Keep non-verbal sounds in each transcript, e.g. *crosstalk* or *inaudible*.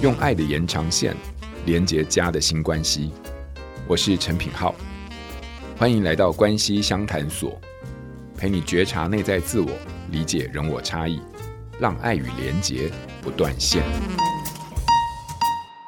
用爱的延长线连接家的新关系。我是陈品浩，欢迎来到关系相谈所，陪你觉察内在自我，理解人我差异，让爱与连结不断线。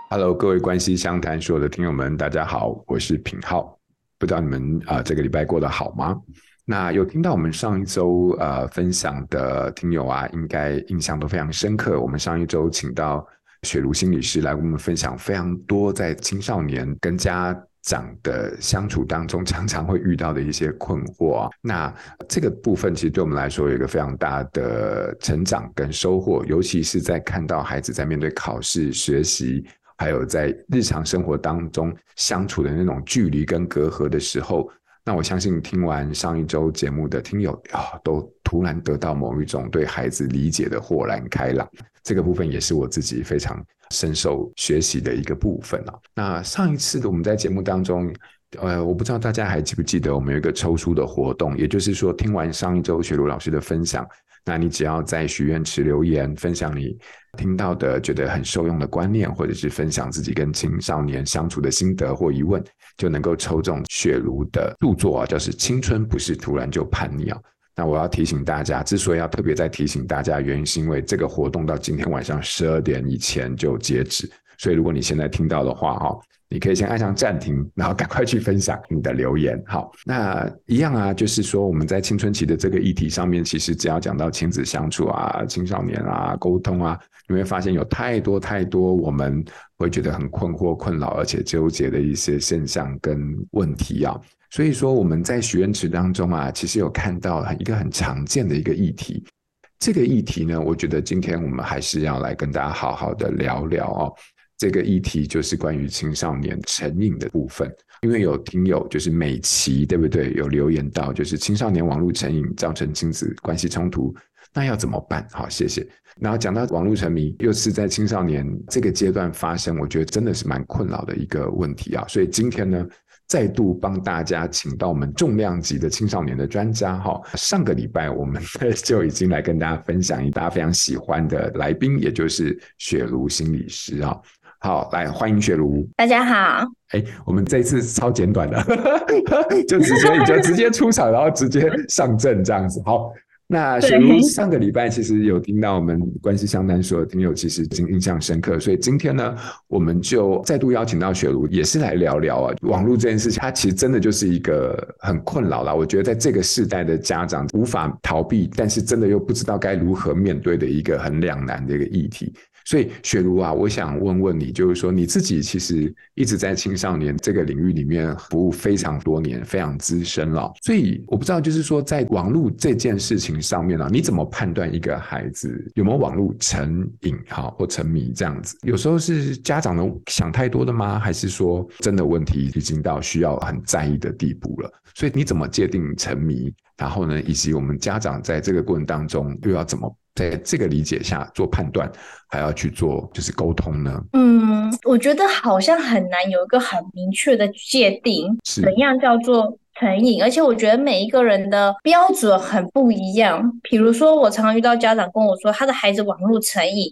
Hello，各位关系相谈所的听友们，大家好，我是品浩。不知道你们啊、呃，这个礼拜过得好吗？那有听到我们上一周呃分享的听友啊，应该印象都非常深刻。我们上一周请到。雪茹心理师来跟我们分享非常多在青少年跟家长的相处当中常常会遇到的一些困惑。那这个部分其实对我们来说有一个非常大的成长跟收获，尤其是在看到孩子在面对考试、学习，还有在日常生活当中相处的那种距离跟隔阂的时候，那我相信听完上一周节目的听友啊，都突然得到某一种对孩子理解的豁然开朗。这个部分也是我自己非常深受学习的一个部分啊。那上一次我们在节目当中，呃，我不知道大家还记不记得，我们有一个抽书的活动，也就是说，听完上一周雪茹老师的分享，那你只要在许愿池留言，分享你听到的觉得很受用的观念，或者是分享自己跟青少年相处的心得或疑问，就能够抽中雪茹的著作啊，就是《青春不是突然就叛逆》啊。那我要提醒大家，之所以要特别再提醒大家，原因是因为这个活动到今天晚上十二点以前就截止，所以如果你现在听到的话，哈，你可以先按上暂停，然后赶快去分享你的留言。好，那一样啊，就是说我们在青春期的这个议题上面，其实只要讲到亲子相处啊、青少年啊、沟通啊，你会发现有太多太多我们会觉得很困惑、困扰而且纠结的一些现象跟问题啊。所以说，我们在许愿池当中啊，其实有看到一个很常见的一个议题。这个议题呢，我觉得今天我们还是要来跟大家好好的聊聊哦。这个议题就是关于青少年成瘾的部分。因为有听友就是美琪，对不对？有留言到，就是青少年网络成瘾造成亲子关系冲突，那要怎么办？好，谢谢。然后讲到网络沉迷，又是在青少年这个阶段发生，我觉得真的是蛮困扰的一个问题啊。所以今天呢，再度帮大家请到我们重量级的青少年的专家哈，上个礼拜我们就已经来跟大家分享一大家非常喜欢的来宾，也就是雪茹心理师啊。好，来欢迎雪茹。大家好。哎，我们这一次超简短的，*laughs* 就直接你就直接出场，然后直接上阵这样子。好。那雪茹上个礼拜其实有听到我们关系相当说的听友，其实已经印象深刻，所以今天呢，我们就再度邀请到雪茹，也是来聊聊啊，网络这件事情，它其实真的就是一个很困扰啦。我觉得在这个世代的家长无法逃避，但是真的又不知道该如何面对的一个很两难的一个议题。所以雪茹啊，我想问问你，就是说你自己其实一直在青少年这个领域里面服务非常多年，非常资深了。所以我不知道，就是说在网络这件事情上面啊，你怎么判断一个孩子有没有网络成瘾哈或沉迷这样子？有时候是家长的想太多的吗？还是说真的问题已经到需要很在意的地步了？所以你怎么界定沉迷？然后呢，以及我们家长在这个过程当中又要怎么？在这个理解下做判断，还要去做就是沟通呢？嗯，我觉得好像很难有一个很明确的界定，怎样叫做成瘾？而且我觉得每一个人的标准很不一样。比如说，我常常遇到家长跟我说，他的孩子网络成瘾，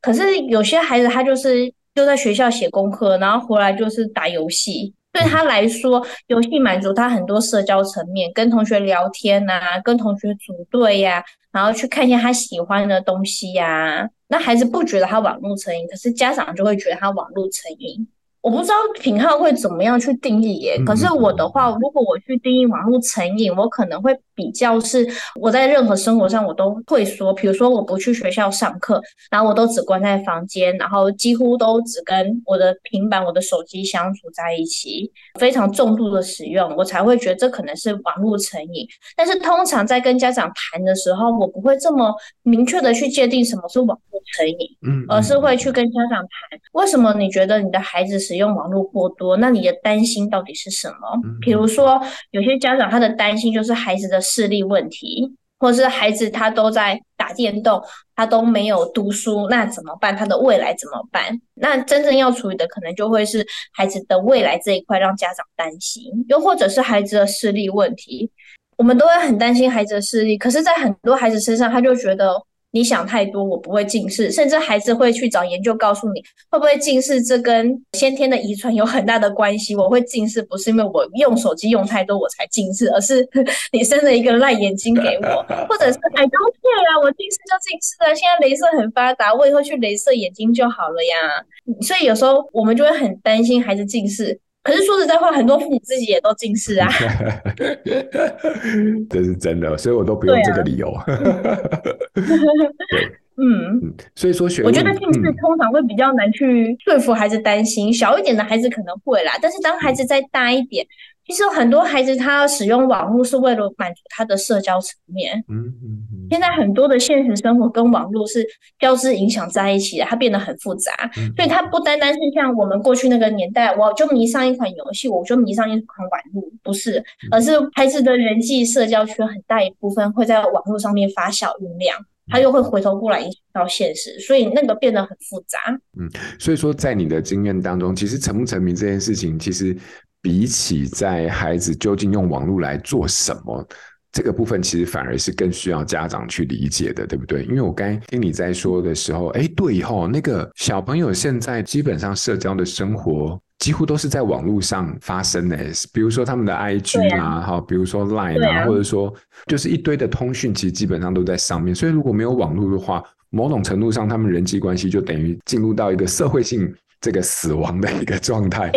可是有些孩子他就是就在学校写功课，然后回来就是打游戏。对他来说，游戏满足他很多社交层面，跟同学聊天啊，跟同学组队呀、啊，然后去看一下他喜欢的东西呀、那孩子不觉得他网络成瘾，可是家长就会觉得他网络成瘾。我不知道品号会怎么样去定义耶。可是我的话，如果我去定义网络成瘾，我可能会比较是我在任何生活上我都会说，比如说我不去学校上课，然后我都只关在房间，然后几乎都只跟我的平板、我的手机相处在一起，非常重度的使用，我才会觉得这可能是网络成瘾。但是通常在跟家长谈的时候，我不会这么明确的去界定什么是网络成瘾，嗯，而是会去跟家长谈，为什么你觉得你的孩子使用网络过多？那你的担心到底是什么？比如说，有些家长他的担心就是孩子的视力问题，或是孩子他都在打电动，他都没有读书，那怎么办？他的未来怎么办？那真正要处理的可能就会是孩子的未来这一块，让家长担心，又或者是孩子的视力问题，我们都会很担心孩子的视力。可是，在很多孩子身上，他就觉得你想太多，我不会近视，甚至孩子会去找研究告诉你，会不会近视，这跟先天的遗传有很大的关系。我会近视，不是因为我用手机用太多我才近视，而是 *laughs* 你生了一个烂眼睛给我，*laughs* 或者是 don't care 啊，我近视就近视啊，现在镭射很发达，我以后去镭射眼睛就好了呀。所以有时候我们就会很担心孩子近视。可是说实在话，很多父母自己也都近视啊，*laughs* 这是真的，所以我都不用这个理由。嗯，所以说学，我觉得近视通常会比较难去说服孩子担心，小一点的孩子可能会啦，但是当孩子再大一点。其实很多孩子他使用网络是为了满足他的社交层面。嗯嗯嗯。现在很多的现实生活跟网络是交织影响在一起的，它变得很复杂。嗯。所以它不单单是像我们过去那个年代，我就迷上一款游戏，我就迷上一款网络，不是，而是孩子的人际社交圈很大一部分会在网络上面发酵酝酿，他又会回头过来影响到现实，所以那个变得很复杂。嗯，所以说在你的经验当中，其实成不成名这件事情，其实。比起在孩子究竟用网络来做什么，这个部分其实反而是更需要家长去理解的，对不对？因为我刚才听你在说的时候，哎，对吼，那个小朋友现在基本上社交的生活几乎都是在网络上发生的，比如说他们的 IG 啊，哈，比如说 Line 啊，或者说就是一堆的通讯，其实基本上都在上面。所以如果没有网络的话，某种程度上，他们人际关系就等于进入到一个社会性。这个死亡的一个状态，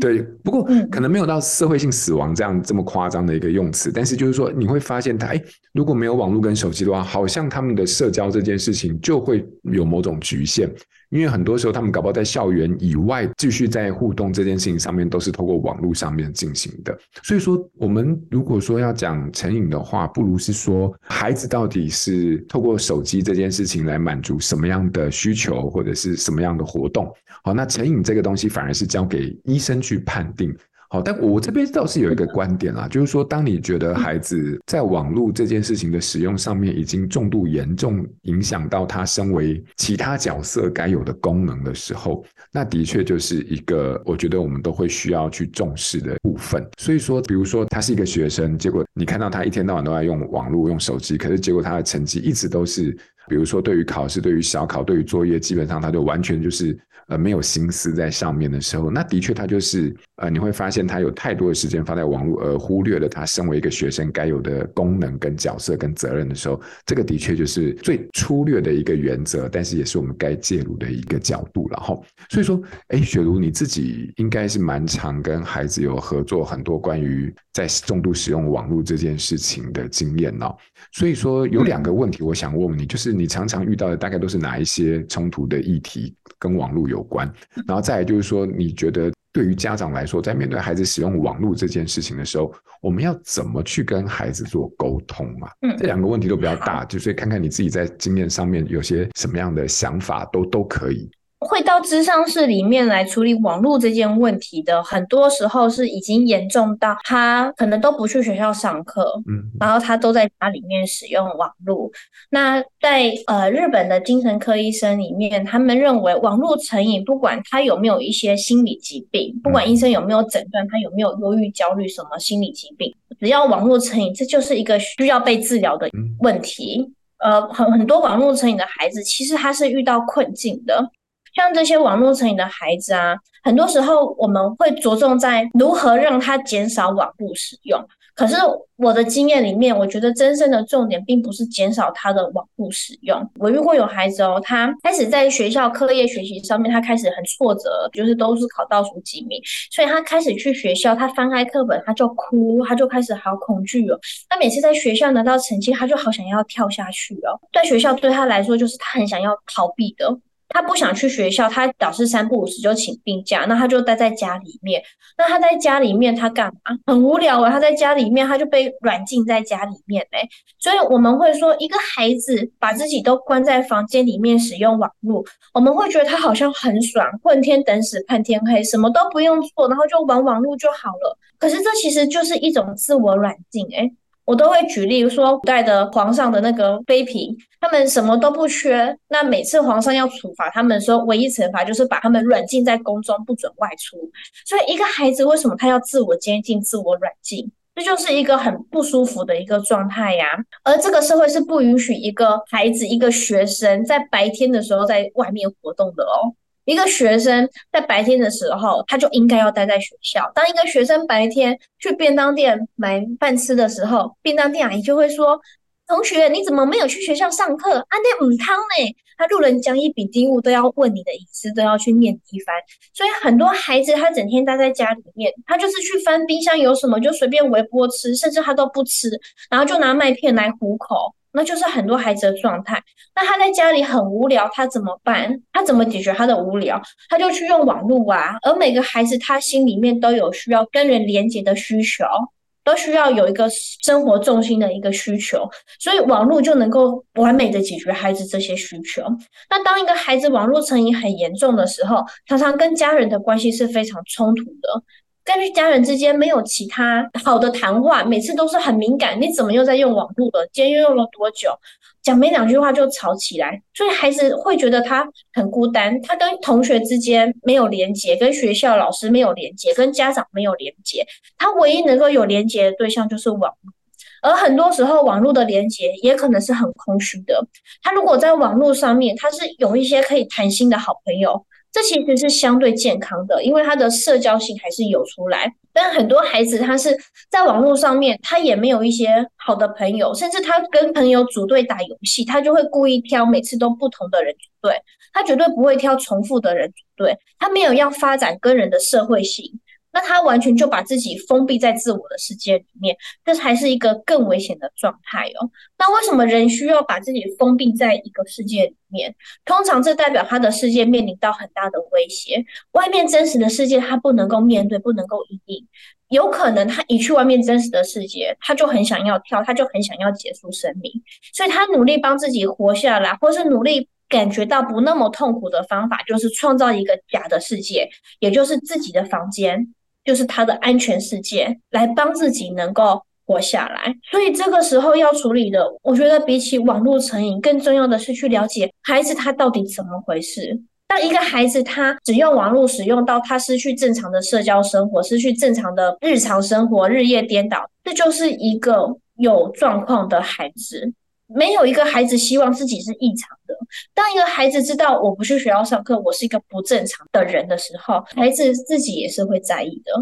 对，不过可能没有到社会性死亡这样这么夸张的一个用词，但是就是说你会发现他，哎，如果没有网络跟手机的话，好像他们的社交这件事情就会有某种局限。因为很多时候，他们搞不好在校园以外继续在互动这件事情上面，都是透过网络上面进行的。所以说，我们如果说要讲成瘾的话，不如是说孩子到底是透过手机这件事情来满足什么样的需求，或者是什么样的活动。好，那成瘾这个东西反而是交给医生去判定。好，但我这边倒是有一个观点啦，就是说，当你觉得孩子在网络这件事情的使用上面已经重度严重影响到他身为其他角色该有的功能的时候，那的确就是一个我觉得我们都会需要去重视的部分。所以说，比如说他是一个学生，结果你看到他一天到晚都在用网络、用手机，可是结果他的成绩一直都是，比如说对于考试、对于小考、对于作业，基本上他就完全就是。呃，没有心思在上面的时候，那的确他就是呃，你会发现他有太多的时间放在网络，而忽略了他身为一个学生该有的功能、跟角色、跟责任的时候，这个的确就是最粗略的一个原则，但是也是我们该介入的一个角度了哈。所以说，哎，雪茹你自己应该是蛮常跟孩子有合作很多关于在重度使用网络这件事情的经验哦。所以说有两个问题我想问问你，就是你常常遇到的大概都是哪一些冲突的议题跟网络有关，然后再来就是说，你觉得对于家长来说，在面对孩子使用网络这件事情的时候，我们要怎么去跟孩子做沟通嘛？嗯，这两个问题都比较大，就是看看你自己在经验上面有些什么样的想法，都都可以。会到智商室里面来处理网络这件问题的，很多时候是已经严重到他可能都不去学校上课，嗯，然后他都在家里面使用网络。那在呃日本的精神科医生里面，他们认为网络成瘾，不管他有没有一些心理疾病，不管医生有没有诊断他有没有忧郁、焦虑什么心理疾病，只要网络成瘾，这就是一个需要被治疗的问题。呃，很很多网络成瘾的孩子，其实他是遇到困境的。像这些网络成瘾的孩子啊，很多时候我们会着重在如何让他减少网络使用。可是我的经验里面，我觉得真正的重点并不是减少他的网络使用。我如果有孩子哦，他开始在学校课业学习上面，他开始很挫折，就是都是考倒数几名，所以他开始去学校，他翻开课本他就哭，他就开始好恐惧哦。他每次在学校拿到成绩，他就好想要跳下去哦。在学校对他来说，就是他很想要逃避的。他不想去学校，他老师三不五时就请病假，那他就待在家里面。那他在家里面他干嘛？很无聊啊！他在家里面他就被软禁在家里面嘞。所以我们会说，一个孩子把自己都关在房间里面使用网络，我们会觉得他好像很爽，混天等死盼天黑，什么都不用做，然后就玩网络就好了。可是这其实就是一种自我软禁诶。我都会举例说，古代的皇上的那个妃嫔，他们什么都不缺。那每次皇上要处罚他们说，唯一惩罚就是把他们软禁在宫中，不准外出。所以，一个孩子为什么他要自我监禁、自我软禁？这就是一个很不舒服的一个状态呀。而这个社会是不允许一个孩子、一个学生在白天的时候在外面活动的哦。一个学生在白天的时候，他就应该要待在学校。当一个学生白天去便当店买饭吃的时候，便当店阿姨就会说：“同学，你怎么没有去学校上课？啊，那午汤呢？”他路人甲乙丙丁物都要问你的隐私，都要去念一番。所以很多孩子他整天待在家里面，他就是去翻冰箱有什么就随便微波吃，甚至他都不吃，然后就拿麦片来糊口。那就是很多孩子的状态。那他在家里很无聊，他怎么办？他怎么解决他的无聊？他就去用网络啊。而每个孩子他心里面都有需要跟人连接的需求，都需要有一个生活重心的一个需求，所以网络就能够完美的解决孩子这些需求。那当一个孩子网络成瘾很严重的时候，常常跟家人的关系是非常冲突的。跟家人之间没有其他好的谈话，每次都是很敏感。你怎么又在用网络了？今天又用了多久？讲没两句话就吵起来，所以孩子会觉得他很孤单。他跟同学之间没有连接，跟学校老师没有连接，跟家长没有连接。他唯一能够有连接的对象就是网络，而很多时候网络的连接也可能是很空虚的。他如果在网络上面，他是有一些可以谈心的好朋友。这其实是相对健康的，因为他的社交性还是有出来。但很多孩子他是在网络上面，他也没有一些好的朋友，甚至他跟朋友组队打游戏，他就会故意挑每次都不同的人组队，他绝对不会挑重复的人组队，他没有要发展跟人的社会性。那他完全就把自己封闭在自我的世界里面，这才是一个更危险的状态哦。那为什么人需要把自己封闭在一个世界里面？通常这代表他的世界面临到很大的威胁，外面真实的世界他不能够面对，不能够因应，有可能他一去外面真实的世界，他就很想要跳，他就很想要结束生命，所以他努力帮自己活下来，或是努力感觉到不那么痛苦的方法，就是创造一个假的世界，也就是自己的房间。就是他的安全世界，来帮自己能够活下来。所以这个时候要处理的，我觉得比起网络成瘾，更重要的是去了解孩子他到底怎么回事。当一个孩子他使用网络使用到他失去正常的社交生活，失去正常的日常生活，日夜颠倒，这就是一个有状况的孩子。没有一个孩子希望自己是异常。当一个孩子知道我不去学校上课，我是一个不正常的人的时候，孩子自己也是会在意的。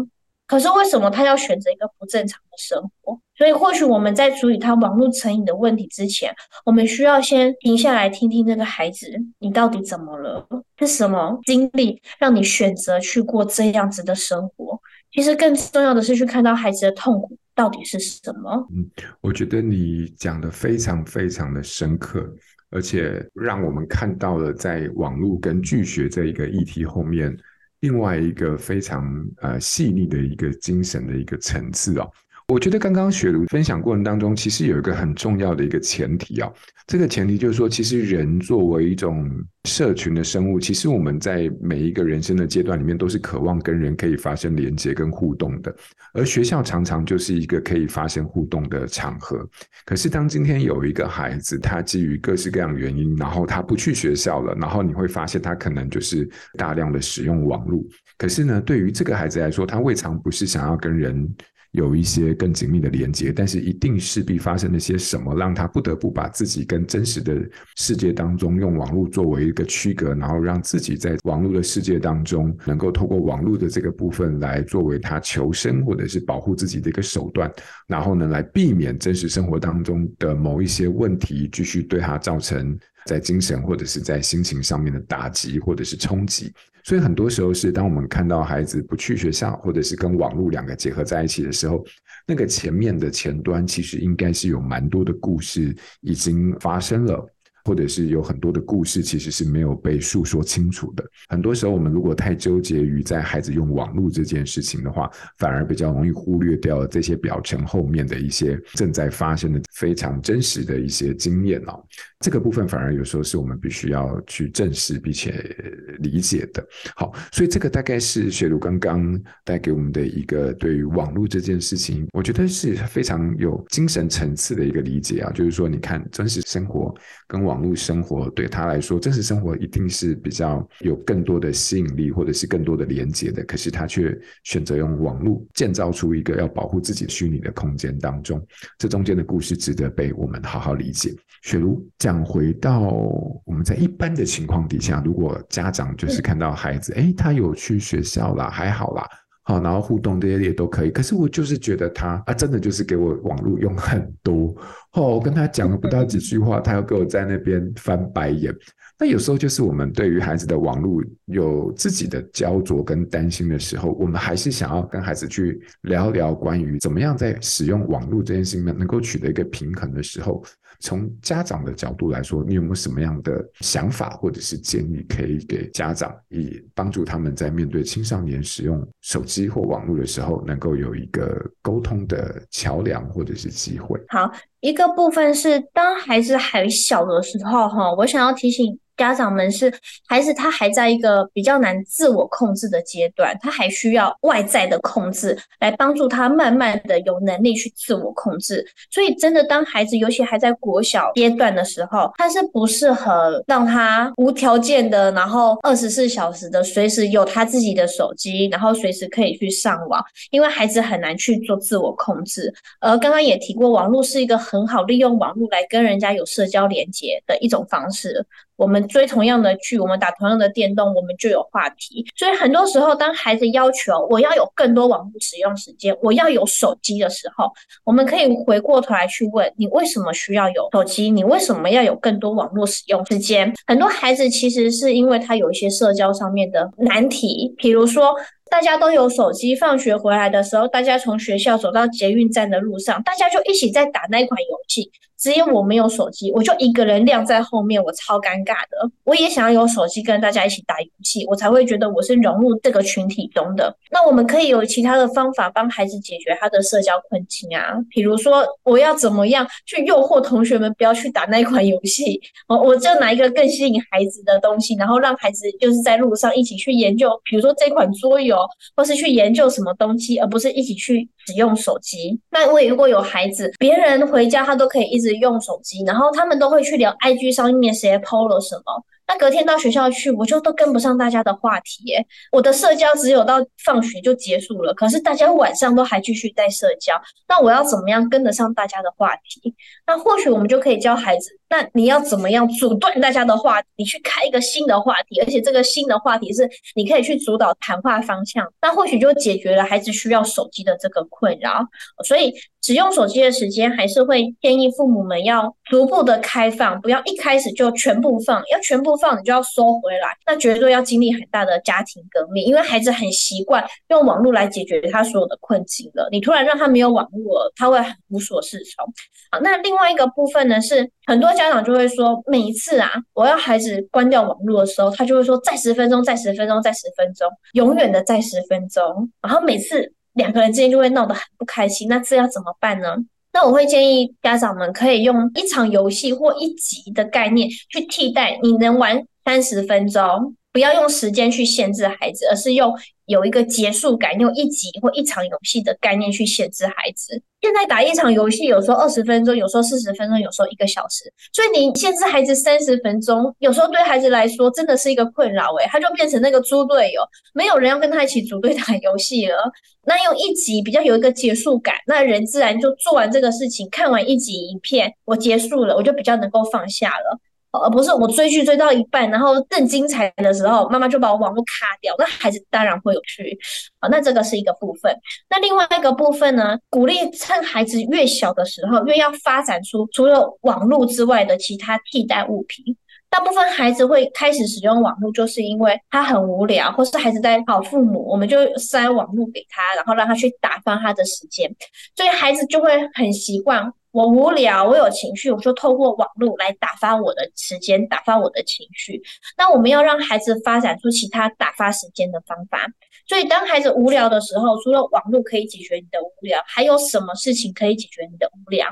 可是为什么他要选择一个不正常的生活？所以或许我们在处理他网络成瘾的问题之前，我们需要先停下来听听这个孩子，你到底怎么了？是什么经历让你选择去过这样子的生活？其实更重要的是去看到孩子的痛苦。到底是什么？嗯，我觉得你讲得非常非常的深刻，而且让我们看到了在网络跟拒学这一个议题后面，另外一个非常呃细腻的一个精神的一个层次哦。我觉得刚刚雪茹分享过程当中，其实有一个很重要的一个前提啊，这个前提就是说，其实人作为一种社群的生物，其实我们在每一个人生的阶段里面，都是渴望跟人可以发生连接跟互动的。而学校常常就是一个可以发生互动的场合。可是当今天有一个孩子，他基于各式各样原因，然后他不去学校了，然后你会发现他可能就是大量的使用网络。可是呢，对于这个孩子来说，他未尝不是想要跟人。有一些更紧密的连接，但是一定势必发生了些什么，让他不得不把自己跟真实的世界当中用网络作为一个区隔，然后让自己在网络的世界当中能够透过网络的这个部分来作为他求生或者是保护自己的一个手段，然后呢，来避免真实生活当中的某一些问题继续对他造成在精神或者是在心情上面的打击或者是冲击。所以很多时候是当我们看到孩子不去学校，或者是跟网络两个结合在一起的时候，那个前面的前端其实应该是有蛮多的故事已经发生了。或者是有很多的故事，其实是没有被诉说清楚的。很多时候，我们如果太纠结于在孩子用网络这件事情的话，反而比较容易忽略掉这些表层后面的一些正在发生的非常真实的一些经验哦。这个部分反而有时候是我们必须要去正视并且理解的。好，所以这个大概是雪茹刚刚带给我们的一个对于网络这件事情，我觉得是非常有精神层次的一个理解啊。就是说，你看真实生活跟网网络生活对他来说，真实生活一定是比较有更多的吸引力，或者是更多的连接的。可是他却选择用网络建造出一个要保护自己虚拟的空间当中，这中间的故事值得被我们好好理解。雪茹讲回到我们在一般的情况底下，如果家长就是看到孩子，哎，他有去学校啦，还好啦。好，然后互动这些也都可以，可是我就是觉得他啊，真的就是给我网络用很多。哦，我跟他讲了不到几句话，他要给我在那边翻白眼。那有时候就是我们对于孩子的网络有自己的焦灼跟担心的时候，我们还是想要跟孩子去聊聊关于怎么样在使用网络这件事情呢，能够取得一个平衡的时候。从家长的角度来说，你有没有什么样的想法或者是建议可以给家长，以帮助他们在面对青少年使用手机或网络的时候，能够有一个沟通的桥梁或者是机会？好，一个部分是当孩子还小的时候，哈，我想要提醒。家长们是孩子，他还在一个比较难自我控制的阶段，他还需要外在的控制来帮助他慢慢的有能力去自我控制。所以，真的当孩子尤其还在国小阶段的时候，他是不适合让他无条件的，然后二十四小时的随时有他自己的手机，然后随时可以去上网，因为孩子很难去做自我控制。而刚刚也提过，网络是一个很好利用网络来跟人家有社交连接的一种方式。我们追同样的剧，我们打同样的电动，我们就有话题。所以很多时候，当孩子要求我要有更多网络使用时间，我要有手机的时候，我们可以回过头来去问你为什么需要有手机？你为什么要有更多网络使用时间？很多孩子其实是因为他有一些社交上面的难题，比如说。大家都有手机，放学回来的时候，大家从学校走到捷运站的路上，大家就一起在打那款游戏。只有我没有手机，我就一个人晾在后面，我超尴尬的。我也想要有手机跟大家一起打游戏，我才会觉得我是融入这个群体中的。那我们可以有其他的方法帮孩子解决他的社交困境啊，比如说我要怎么样去诱惑同学们不要去打那款游戏？我我就拿一个更吸引孩子的东西，然后让孩子就是在路上一起去研究，比如说这款桌游。或是去研究什么东西，而不是一起去使用手机。那我如果有孩子，别人回家他都可以一直用手机，然后他们都会去聊 IG 上面谁 PO 了什么。那隔天到学校去，我就都跟不上大家的话题耶。我的社交只有到放学就结束了，可是大家晚上都还继续在社交。那我要怎么样跟得上大家的话题？那或许我们就可以教孩子。那你要怎么样阻断大家的话题？你去开一个新的话题，而且这个新的话题是你可以去主导谈话方向，那或许就解决了孩子需要手机的这个困扰。所以使用手机的时间，还是会建议父母们要逐步的开放，不要一开始就全部放。要全部放，你就要收回来，那绝对要经历很大的家庭革命，因为孩子很习惯用网络来解决他所有的困境了。你突然让他没有网络了，他会无所适从。好，那另外一个部分呢，是很多家长就会说，每一次啊，我要孩子关掉网络的时候，他就会说再十分钟，再十分钟，再十分钟，永远的再十分钟。然后每次两个人之间就会闹得很不开心。那这要怎么办呢？那我会建议家长们可以用一场游戏或一集的概念去替代，你能玩三十分钟。不要用时间去限制孩子，而是用有一个结束感，用一集或一场游戏的概念去限制孩子。现在打一场游戏，有时候二十分钟，有时候四十分钟，有时候一个小时。所以你限制孩子三十分钟，有时候对孩子来说真的是一个困扰。诶，他就变成那个猪队友，没有人要跟他一起组队打游戏了。那用一集比较有一个结束感，那人自然就做完这个事情，看完一集影片，我结束了，我就比较能够放下了。呃不是我追剧追到一半，然后更精彩的时候，妈妈就把我网络卡掉，那孩子当然会有趣。好，那这个是一个部分。那另外一个部分呢，鼓励趁孩子越小的时候，越要发展出除了网络之外的其他替代物品。大部分孩子会开始使用网络，就是因为他很无聊，或是孩子在讨父母，我们就塞网络给他，然后让他去打发他的时间，所以孩子就会很习惯。我无聊，我有情绪，我就透过网络来打发我的时间，打发我的情绪。那我们要让孩子发展出其他打发时间的方法。所以，当孩子无聊的时候，除了网络可以解决你的无聊，还有什么事情可以解决你的无聊？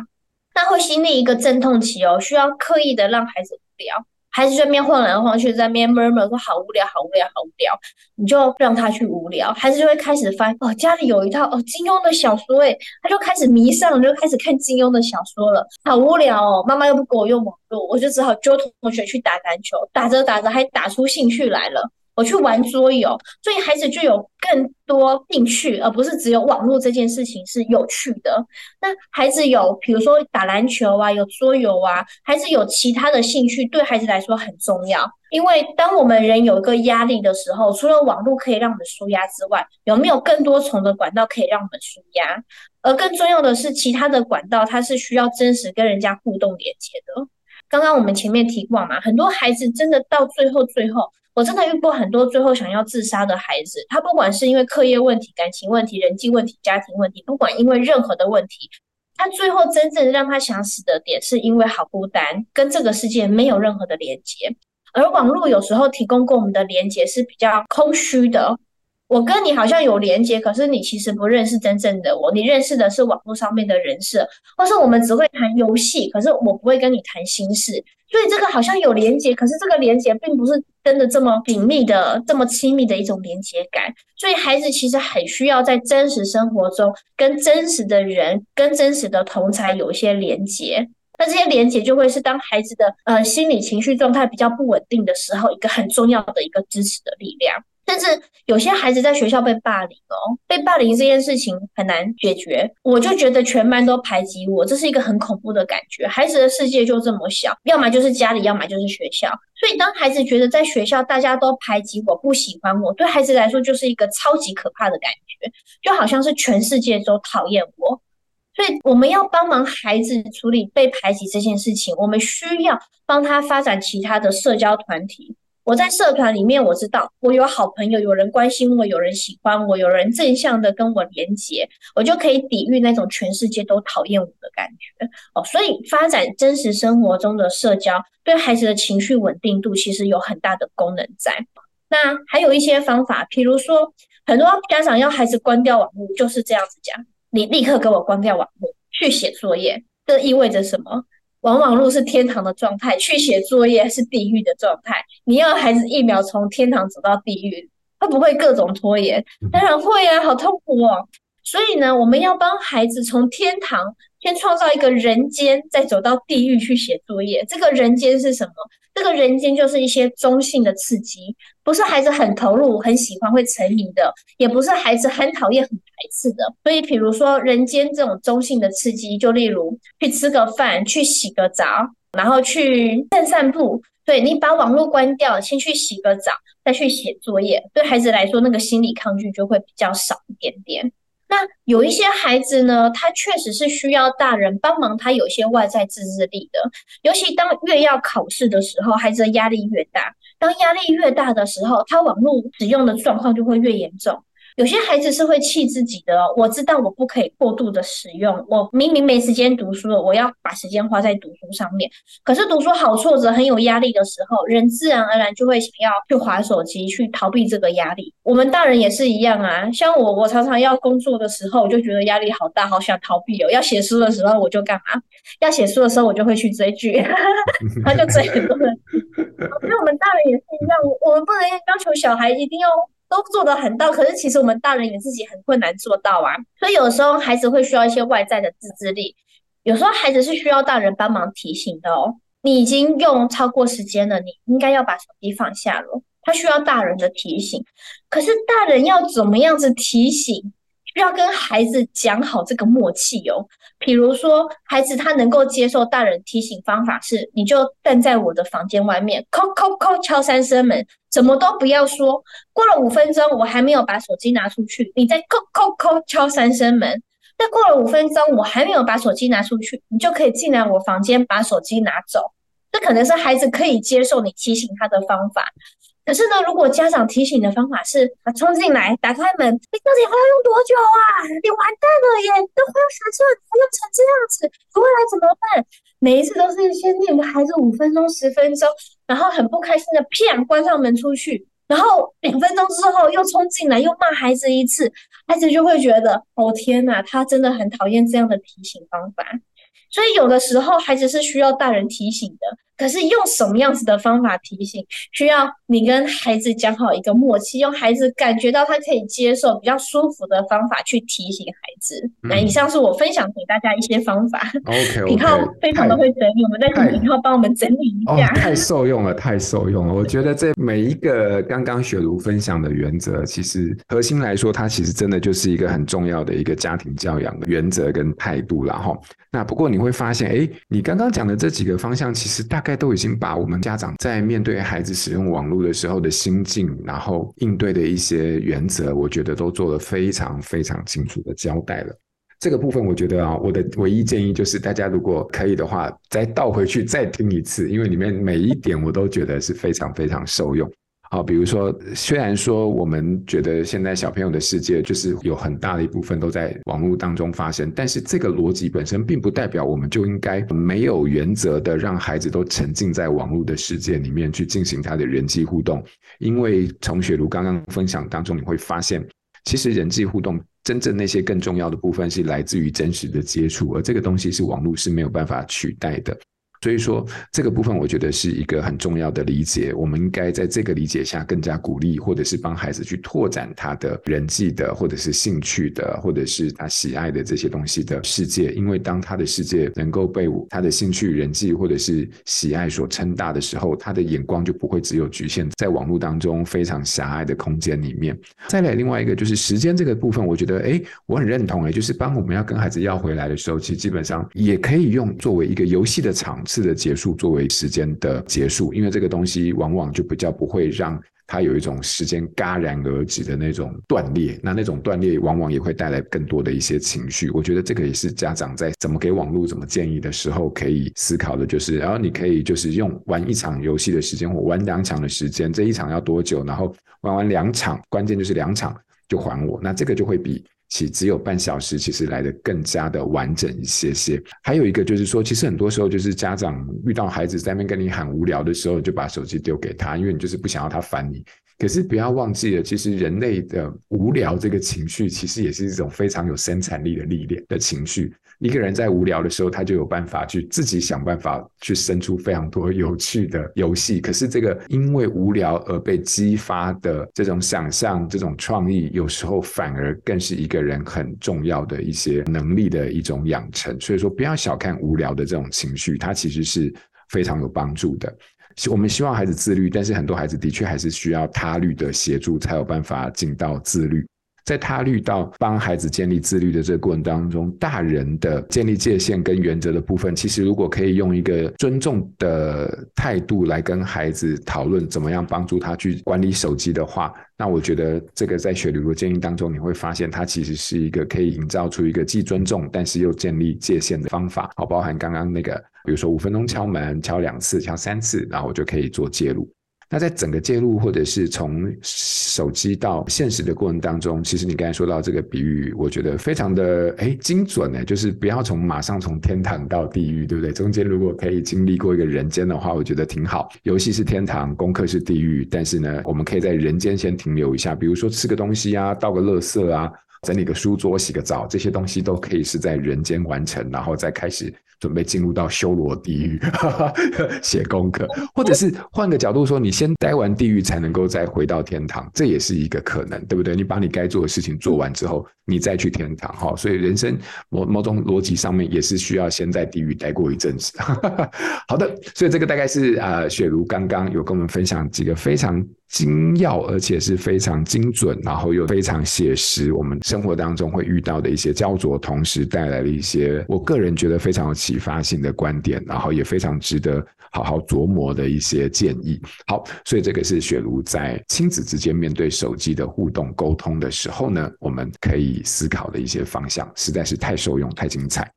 那会经历一个阵痛期哦，需要刻意的让孩子无聊。孩子在那边晃来晃去，在那边默默说好无聊，好无聊，好无聊。你就让他去无聊，孩子就会开始翻哦，家里有一套哦金庸的小说诶，他就开始迷上了，就开始看金庸的小说了。好无聊哦，妈妈又不给我用网络，我就只好揪同学去打篮球，打着打着还打出兴趣来了。我去玩桌游，所以孩子就有更多兴趣，而不是只有网络这件事情是有趣的。那孩子有，比如说打篮球啊，有桌游啊，孩子有其他的兴趣，对孩子来说很重要。因为当我们人有一个压力的时候，除了网络可以让我们舒压之外，有没有更多重的管道可以让我们舒压？而更重要的是，其他的管道它是需要真实跟人家互动连接的。刚刚我们前面提过嘛，很多孩子真的到最后最后。我真的遇过很多最后想要自杀的孩子，他不管是因为课业问题、感情问题、人际问题、家庭问题，不管因为任何的问题，他最后真正让他想死的点，是因为好孤单，跟这个世界没有任何的连接。而网络有时候提供给我们的连接是比较空虚的。我跟你好像有连接，可是你其实不认识真正的我，你认识的是网络上面的人设，或是我们只会谈游戏，可是我不会跟你谈心事，所以这个好像有连接，可是这个连接并不是真的这么紧密的、这么亲密的一种连接感。所以孩子其实很需要在真实生活中跟真实的人、跟真实的同侪有一些连接，那这些连接就会是当孩子的呃心理情绪状态比较不稳定的时候，一个很重要的一个支持的力量。甚至有些孩子在学校被霸凌哦，被霸凌这件事情很难解决，我就觉得全班都排挤我，这是一个很恐怖的感觉。孩子的世界就这么小，要么就是家里，要么就是学校。所以当孩子觉得在学校大家都排挤我，不喜欢我，对孩子来说就是一个超级可怕的感觉，就好像是全世界都讨厌我。所以我们要帮忙孩子处理被排挤这件事情，我们需要帮他发展其他的社交团体。我在社团里面，我知道我有好朋友，有人关心我，有人喜欢我，有人正向的跟我连接，我就可以抵御那种全世界都讨厌我的感觉哦。所以发展真实生活中的社交，对孩子的情绪稳定度其实有很大的功能在。那还有一些方法，比如说很多家长要孩子关掉网络，就是这样子讲：你立刻给我关掉网络，去写作业。这意味着什么？往往路是天堂的状态，去写作业是地狱的状态。你要孩子一秒从天堂走到地狱，会不会各种拖延？当然会啊，好痛苦哦。所以呢，我们要帮孩子从天堂先创造一个人间，再走到地狱去写作业。这个人间是什么？这个人间就是一些中性的刺激，不是孩子很投入、很喜欢会沉迷的，也不是孩子很讨厌、很排斥的。所以，比如说人间这种中性的刺激，就例如去吃个饭、去洗个澡，然后去散散步。对，你把网络关掉，先去洗个澡，再去写作业。对孩子来说，那个心理抗拒就会比较少一点点。那有一些孩子呢，他确实是需要大人帮忙，他有些外在自制力的。尤其当越要考试的时候，孩子的压力越大。当压力越大的时候，他网络使用的状况就会越严重。有些孩子是会气自己的哦，我知道我不可以过度的使用，我明明没时间读书了，我要把时间花在读书上面。可是读书好挫折，很有压力的时候，人自然而然就会想要去划手机，去逃避这个压力。我们大人也是一样啊，像我，我常常要工作的时候，我就觉得压力好大，好想逃避哦。要写书的时候，我就干嘛？要写书的时候，我就会去追剧，*laughs* 他就追很多人。*laughs* 所以我们大人也是一样，我们不能要求小孩一定要。都做得很到，可是其实我们大人也自己很困难做到啊。所以有时候孩子会需要一些外在的自制力，有时候孩子是需要大人帮忙提醒的哦。你已经用超过时间了，你应该要把手机放下了。他需要大人的提醒，可是大人要怎么样子提醒？要跟孩子讲好这个默契哦。比如说，孩子他能够接受大人提醒方法是，你就站在我的房间外面，敲敲敲敲三声门，什么都不要说。过了五分钟，我还没有把手机拿出去，你再敲敲敲敲三声门。那过了五分钟，我还没有把手机拿出去，你就可以进来我房间把手机拿走。这可能是孩子可以接受你提醒他的方法。可是呢，如果家长提醒的方法是啊，冲进来打开门，你到底还要用多久啊？你完蛋了耶！都快要下车，还用成这样子，你未来怎么办？每一次都是先念个孩子五分钟、十分钟，然后很不开心的啪关上门出去，然后两分钟之后又冲进来又骂孩子一次，孩子就会觉得哦天哪，他真的很讨厌这样的提醒方法。所以有的时候孩子是需要大人提醒的。可是用什么样子的方法提醒，需要你跟孩子讲好一个默契，用孩子感觉到他可以接受、比较舒服的方法去提醒孩子。嗯、那以上是我分享给大家一些方法。OK，品浩非常的会整理，我们再请品浩帮我们整理一下。哦、太受用了，太受用了！我觉得这每一个刚刚雪茹分享的原则，其实核心来说，它其实真的就是一个很重要的一个家庭教养的原则跟态度了哈。那不过你会发现，哎，你刚刚讲的这几个方向，其实大概都已经把我们家长在面对孩子使用网络的时候的心境，然后应对的一些原则，我觉得都做了非常非常清楚的交代了。这个部分，我觉得啊，我的唯一建议就是，大家如果可以的话，再倒回去再听一次，因为里面每一点我都觉得是非常非常受用。好，比如说，虽然说我们觉得现在小朋友的世界就是有很大的一部分都在网络当中发生，但是这个逻辑本身并不代表我们就应该没有原则的让孩子都沉浸在网络的世界里面去进行他的人际互动。因为从雪茹刚刚分享当中，你会发现，其实人际互动真正那些更重要的部分是来自于真实的接触，而这个东西是网络是没有办法取代的。所以说，这个部分我觉得是一个很重要的理解。我们应该在这个理解下，更加鼓励，或者是帮孩子去拓展他的人际的，或者是兴趣的，或者是他喜爱的这些东西的世界。因为当他的世界能够被他的兴趣、人际或者是喜爱所撑大的时候，他的眼光就不会只有局限在网络当中非常狭隘的空间里面。再来，另外一个就是时间这个部分，我觉得，哎，我很认同，哎，就是当我们要跟孩子要回来的时候，其实基本上也可以用作为一个游戏的场。次的结束作为时间的结束，因为这个东西往往就比较不会让他有一种时间戛然而止的那种断裂，那那种断裂往往也会带来更多的一些情绪。我觉得这个也是家长在怎么给网络怎么建议的时候可以思考的，就是然后你可以就是用玩一场游戏的时间或玩两场的时间，这一场要多久？然后玩完两场，关键就是两场就还我，那这个就会比。其只有半小时，其实来的更加的完整一些些。还有一个就是说，其实很多时候就是家长遇到孩子在那边跟你喊无聊的时候，就把手机丢给他，因为你就是不想要他烦你。可是不要忘记了，其实人类的无聊这个情绪，其实也是一种非常有生产力的力量的情绪。一个人在无聊的时候，他就有办法去自己想办法去生出非常多有趣的游戏。可是这个因为无聊而被激发的这种想象、这种创意，有时候反而更是一个人很重要的一些能力的一种养成。所以说，不要小看无聊的这种情绪，它其实是非常有帮助的。我们希望孩子自律，但是很多孩子的确还是需要他律的协助，才有办法进到自律。在他律到帮孩子建立自律的这个过程当中，大人的建立界限跟原则的部分，其实如果可以用一个尊重的态度来跟孩子讨论怎么样帮助他去管理手机的话，那我觉得这个在雪茹的建议当中，你会发现它其实是一个可以营造出一个既尊重但是又建立界限的方法。好，包含刚刚那个，比如说五分钟敲门，敲两次，敲三次，然后我就可以做介入。那在整个介入，或者是从手机到现实的过程当中，其实你刚才说到这个比喻，我觉得非常的诶精准呢，就是不要从马上从天堂到地狱，对不对？中间如果可以经历过一个人间的话，我觉得挺好。游戏是天堂，功课是地狱，但是呢，我们可以在人间先停留一下，比如说吃个东西啊，倒个垃圾啊，整理个书桌，洗个澡，这些东西都可以是在人间完成，然后再开始。准备进入到修罗地狱 *laughs* 写功课，或者是换个角度说，你先待完地狱才能够再回到天堂，这也是一个可能，对不对？你把你该做的事情做完之后，你再去天堂，哈。所以人生某某种逻辑上面也是需要先在地狱待过一阵子。*laughs* 好的，所以这个大概是啊，雪茹刚刚有跟我们分享几个非常精要，而且是非常精准，然后又非常写实，我们生活当中会遇到的一些焦灼，同时带来了一些我个人觉得非常有启发性的观点，然后也非常值得好好琢磨的一些建议。好，所以这个是雪茹在亲子之间面对手机的互动沟通的时候呢，我们可以思考的一些方向，实在是太受用、太精彩。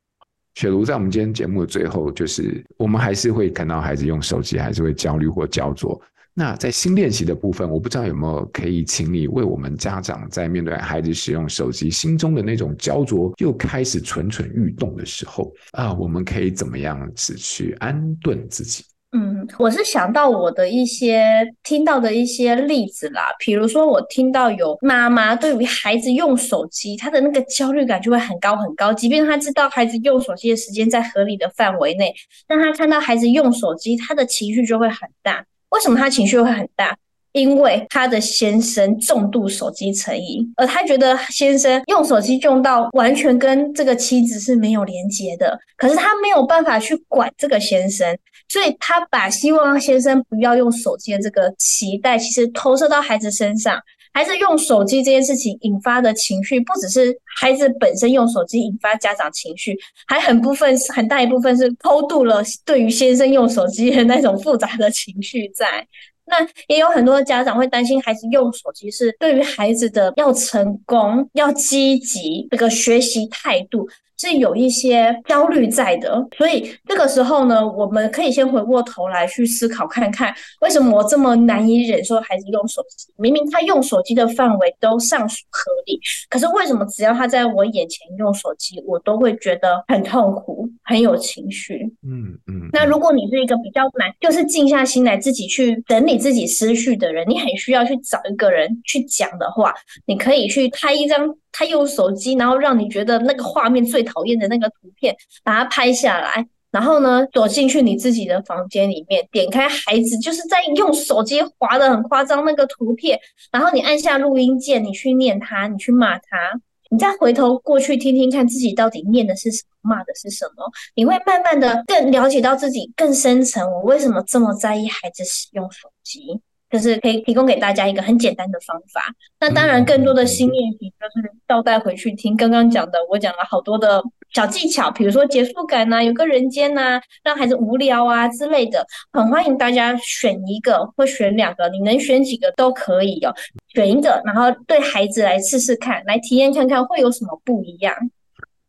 雪茹在我们今天节目的最后，就是我们还是会看到孩子用手机，还是会焦虑或焦灼。那在新练习的部分，我不知道有没有可以请你为我们家长在面对孩子使用手机，心中的那种焦灼又开始蠢蠢欲动的时候啊，我们可以怎么样子去安顿自己？嗯，我是想到我的一些听到的一些例子啦，比如说我听到有妈妈对于孩子用手机，她的那个焦虑感就会很高很高，即便她知道孩子用手机的时间在合理的范围内，但她看到孩子用手机，她的情绪就会很大。为什么他情绪会很大？因为他的先生重度手机成瘾，而他觉得先生用手机用到完全跟这个妻子是没有连接的，可是他没有办法去管这个先生。所以他把希望先生不要用手机的这个期待，其实投射到孩子身上。孩子用手机这件事情引发的情绪，不只是孩子本身用手机引发家长情绪，还很部分很大一部分是偷渡了对于先生用手机的那种复杂的情绪在。那也有很多家长会担心孩子用手机是对于孩子的要成功、要积极这个学习态度。是有一些焦虑在的，所以这个时候呢，我们可以先回过头来去思考看看，为什么我这么难以忍受孩子用手机？明明他用手机的范围都尚属合理，可是为什么只要他在我眼前用手机，我都会觉得很痛苦、很有情绪？嗯嗯。那如果你是一个比较难，就是静下心来自己去整理自己思绪的人，你很需要去找一个人去讲的话，你可以去拍一张。他用手机，然后让你觉得那个画面最讨厌的那个图片，把它拍下来，然后呢，躲进去你自己的房间里面，点开孩子就是在用手机滑的很夸张那个图片，然后你按下录音键，你去念他，你去骂他，你再回头过去听听看自己到底念的是什么，骂的是什么，你会慢慢的更了解到自己更深层，我为什么这么在意孩子使用手机。就是可以提供给大家一个很简单的方法。那当然，更多的新练习就是倒带回去听刚刚讲的，我讲了好多的小技巧，比如说结束感呐、啊，有个人间呐、啊，让孩子无聊啊之类的。很欢迎大家选一个或选两个，你能选几个都可以哦。选一个，然后对孩子来试试看，来体验看看会有什么不一样。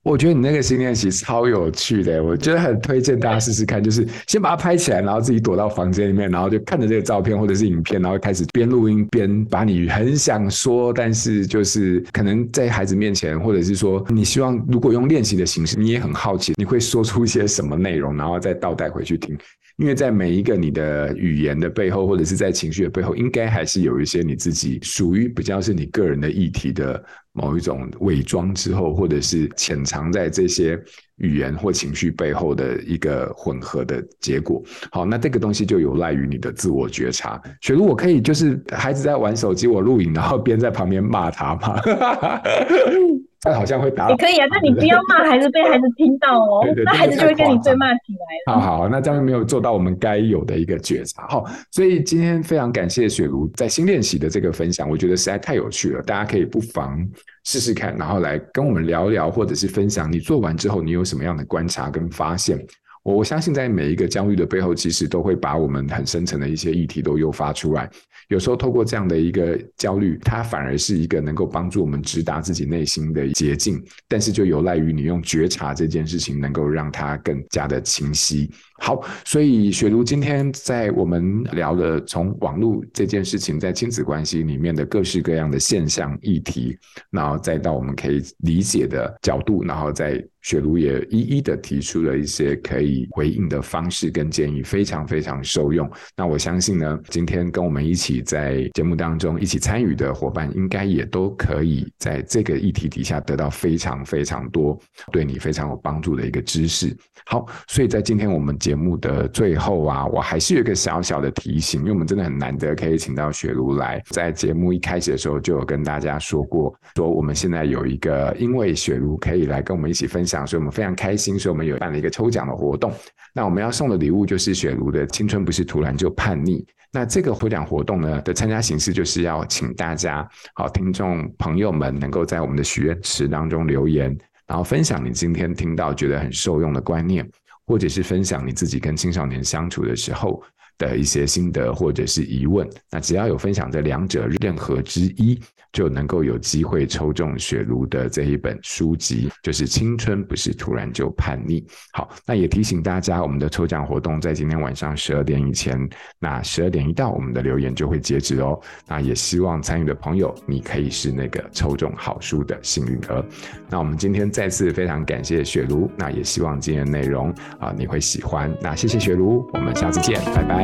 我觉得你那个新练习超有趣的，我觉得很推荐大家试试看，就是先把它拍起来，然后自己躲到房间里面，然后就看着这个照片或者是影片，然后开始边录音边把你很想说，但是就是可能在孩子面前，或者是说你希望如果用练习的形式，你也很好奇你会说出一些什么内容，然后再倒带回去听。因为在每一个你的语言的背后，或者是在情绪的背后，应该还是有一些你自己属于比较是你个人的议题的某一种伪装之后，或者是潜藏在这些语言或情绪背后的一个混合的结果。好，那这个东西就有赖于你的自我觉察。雪茹，我可以就是孩子在玩手机，我录影，然后边在旁边骂他吗？*laughs* 他好像会打，也可以啊，但你不要骂孩子，被孩子听到哦，那孩子就会跟你对骂起来了。好好，那这样没有做到我们该有的一个觉察。好，所以今天非常感谢雪茹在新练习的这个分享，我觉得实在太有趣了，大家可以不妨试试看，然后来跟我们聊聊，或者是分享你做完之后你有什么样的观察跟发现。我相信在每一个焦虑的背后，其实都会把我们很深层的一些议题都诱发出来。有时候透过这样的一个焦虑，它反而是一个能够帮助我们直达自己内心的捷径。但是就有赖于你用觉察这件事情，能够让它更加的清晰。好，所以雪茹今天在我们聊了从网络这件事情在亲子关系里面的各式各样的现象议题，然后再到我们可以理解的角度，然后再雪茹也一一的提出了一些可以回应的方式跟建议，非常非常受用。那我相信呢，今天跟我们一起在节目当中一起参与的伙伴，应该也都可以在这个议题底下得到非常非常多对你非常有帮助的一个知识。好，所以在今天我们。节目的最后啊，我还是有一个小小的提醒，因为我们真的很难得可以请到雪茹来，在节目一开始的时候就有跟大家说过，说我们现在有一个，因为雪茹可以来跟我们一起分享，所以我们非常开心，所以我们有办了一个抽奖的活动。那我们要送的礼物就是雪茹的《青春不是突然就叛逆》。那这个抽奖活动呢的参加形式就是要请大家好听众朋友们能够在我们的许愿池当中留言，然后分享你今天听到觉得很受用的观念。或者是分享你自己跟青少年相处的时候，的一些心得或者是疑问。那只要有分享这两者任何之一，就能够有机会抽中雪茹的这一本书籍，就是《青春不是突然就叛逆》。好，那也提醒大家，我们的抽奖活动在今天晚上十二点以前，那十二点一到，我们的留言就会截止哦。那也希望参与的朋友，你可以是那个抽中好书的幸运儿。那我们今天再次非常感谢雪茹，那也希望今天的内容啊你会喜欢。那谢谢雪茹，我们下次见，拜拜。